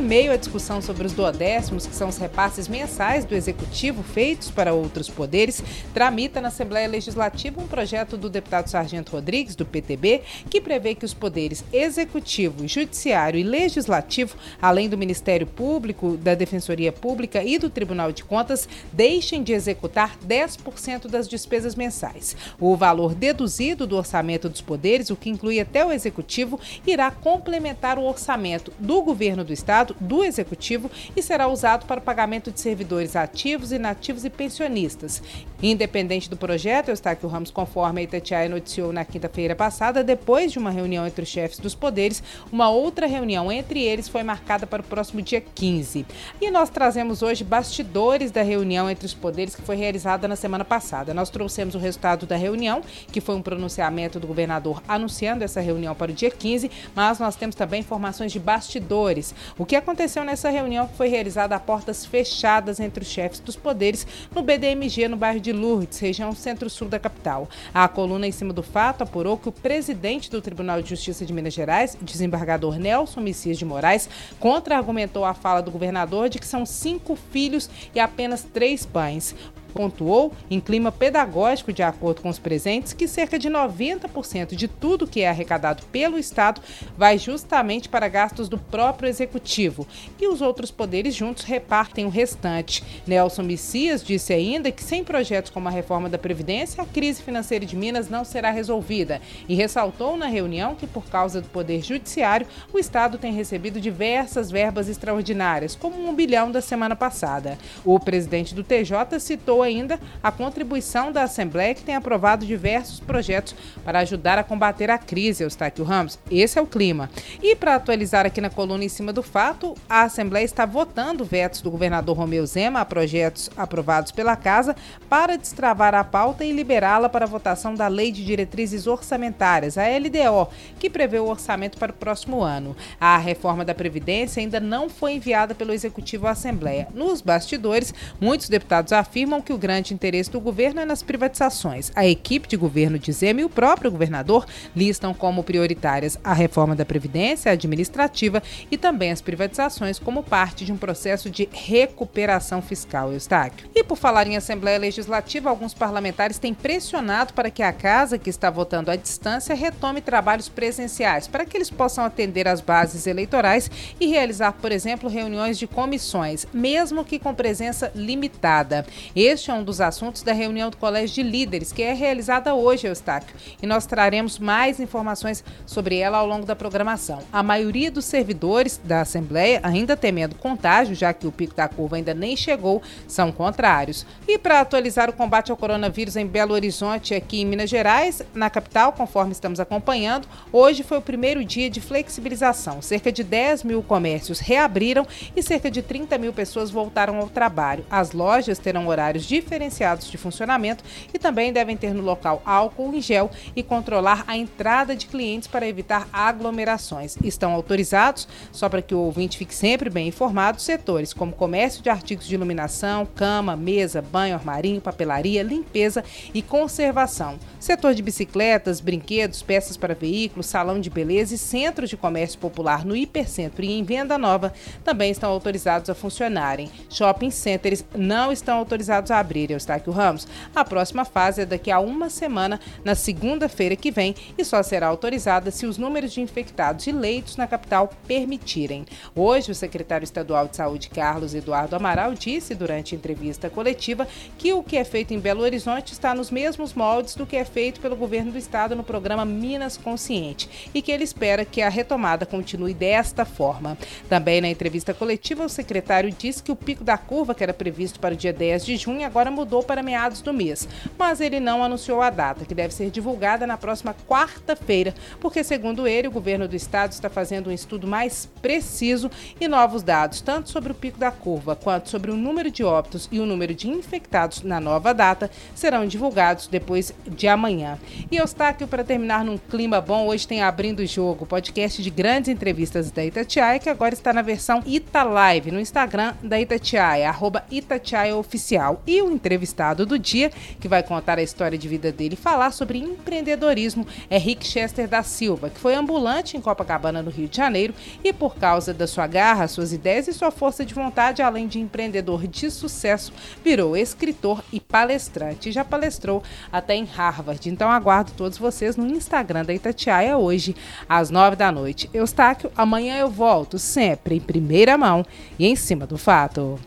Em meio à discussão sobre os duodécimos, que são os repasses mensais do Executivo feitos para outros poderes, tramita na Assembleia Legislativa um projeto do deputado Sargento Rodrigues, do PTB, que prevê que os poderes Executivo, Judiciário e Legislativo, além do Ministério Público, da Defensoria Pública e do Tribunal de Contas, deixem de executar 10% das despesas mensais. O valor deduzido do orçamento dos poderes, o que inclui até o Executivo, irá complementar o orçamento do governo do Estado Do Executivo e será usado para o pagamento de servidores ativos, inativos e pensionistas. Independente do projeto, Eustáquio Ramos, conforme a Itatiaia noticiou na quinta-feira passada, depois de uma reunião entre os chefes dos poderes, uma outra reunião entre eles foi marcada para o próximo dia 15. E nós trazemos hoje bastidores da reunião entre os poderes que foi realizada na semana passada. Nós trouxemos o resultado da reunião, que foi um pronunciamento do governador anunciando essa reunião para o dia 15, mas nós temos também informações de bastidores. O que aconteceu nessa reunião que foi realizada a portas fechadas entre os chefes dos poderes no BDMG, no bairro de Lourdes, região centro-sul da capital. A coluna em cima do fato apurou que o presidente do Tribunal de Justiça de Minas Gerais, desembargador Nelson Messias de Moraes, contra-argumentou a fala do governador de que são cinco filhos e apenas três pães pontuou, em clima pedagógico de acordo com os presentes, que cerca de 90% de tudo que é arrecadado pelo Estado vai justamente para gastos do próprio Executivo e os outros poderes juntos repartem o restante. Nelson Messias disse ainda que sem projetos como a reforma da Previdência, a crise financeira de Minas não será resolvida e ressaltou na reunião que, por causa do Poder Judiciário, o Estado tem recebido diversas verbas extraordinárias, como um bilhão da semana passada. O presidente do TJ citou ainda a contribuição da Assembleia, que tem aprovado diversos projetos para ajudar a combater a crise, Eustáquio Ramos. Esse é o clima. E para atualizar aqui na coluna em cima do fato, a Assembleia está votando vetos do governador Romeu Zema a projetos aprovados pela Casa para destravar a pauta e liberá-la para a votação da Lei de Diretrizes Orçamentárias, a LDO, que prevê o orçamento para o próximo ano. A reforma da Previdência ainda não foi enviada pelo Executivo à Assembleia. Nos bastidores, muitos deputados afirmam que que o grande interesse do governo é nas privatizações. A equipe de governo de Zema e o próprio governador listam como prioritárias a reforma da Previdência administrativa e também as privatizações como parte de um processo de recuperação fiscal, Eustáquio. E por falar em Assembleia Legislativa, alguns parlamentares têm pressionado para que a casa, que está votando à distância, retome trabalhos presenciais, para que eles possam atender às bases eleitorais e realizar, por exemplo, reuniões de comissões, mesmo que com presença limitada. Este este é um dos assuntos da reunião do Colégio de Líderes, que é realizada hoje, Eustáquio, e nós traremos mais informações sobre ela ao longo da programação. A maioria dos servidores da Assembleia, ainda temendo contágio, já que o pico da curva ainda nem chegou, são contrários. E para atualizar o combate ao coronavírus em Belo Horizonte, aqui em Minas Gerais, na capital, conforme estamos acompanhando, hoje foi o primeiro dia de flexibilização. Cerca de 10 mil comércios reabriram e cerca de 30 mil pessoas voltaram ao trabalho. As lojas terão horários diferenciados de funcionamento e também devem ter no local álcool em gel e controlar a entrada de clientes para evitar aglomerações. Estão autorizados, só para que o ouvinte fique sempre bem informado, setores como comércio de artigos de iluminação, cama, mesa, banho, armarinho, papelaria, limpeza e conservação. Setor de bicicletas, brinquedos, peças para veículos, salão de beleza e centros de comércio popular no hipercentro e em venda nova também estão autorizados a funcionarem. Shopping centers não estão autorizados a abrir, Eustáquio Ramos. A próxima fase é daqui a uma semana, na segunda-feira que vem, e só será autorizada se os números de infectados e leitos na capital permitirem. Hoje, o secretário estadual de Saúde, Carlos Eduardo Amaral, disse durante entrevista coletiva que o que é feito em Belo Horizonte está nos mesmos moldes do que é feito pelo governo do estado no programa Minas Consciente e que ele espera que a retomada continue desta forma. Também na entrevista coletiva, o secretário disse que o pico da curva, que era previsto para o dia 10 de junho, agora mudou para meados do mês, mas ele não anunciou a data, que deve ser divulgada na próxima quarta-feira, porque, segundo ele, o governo do estado está fazendo um estudo mais preciso e novos dados, tanto sobre o pico da curva quanto sobre o número de óbitos e o número de infectados na nova data, serão divulgados depois de amanhã. E Eustáquio, para terminar num clima bom, hoje tem Abrindo o Jogo, podcast de grandes entrevistas da Itatiaia, que agora está na versão Ita Live, no Instagram da Itatiaia, arroba Itatiaia Oficial. E o entrevistado do dia, que vai contar a história de vida dele e falar sobre empreendedorismo, é Rick Chester da Silva, que foi ambulante em Copacabana, no Rio de Janeiro, e por causa da sua garra, suas ideias e sua força de vontade, além de empreendedor de sucesso, virou escritor e palestrante. Já palestrou até em Harvard. Então aguardo todos vocês no Instagram da Itatiaia hoje, às nove da noite. Eustáquio, amanhã eu volto, sempre em primeira mão e em cima do fato.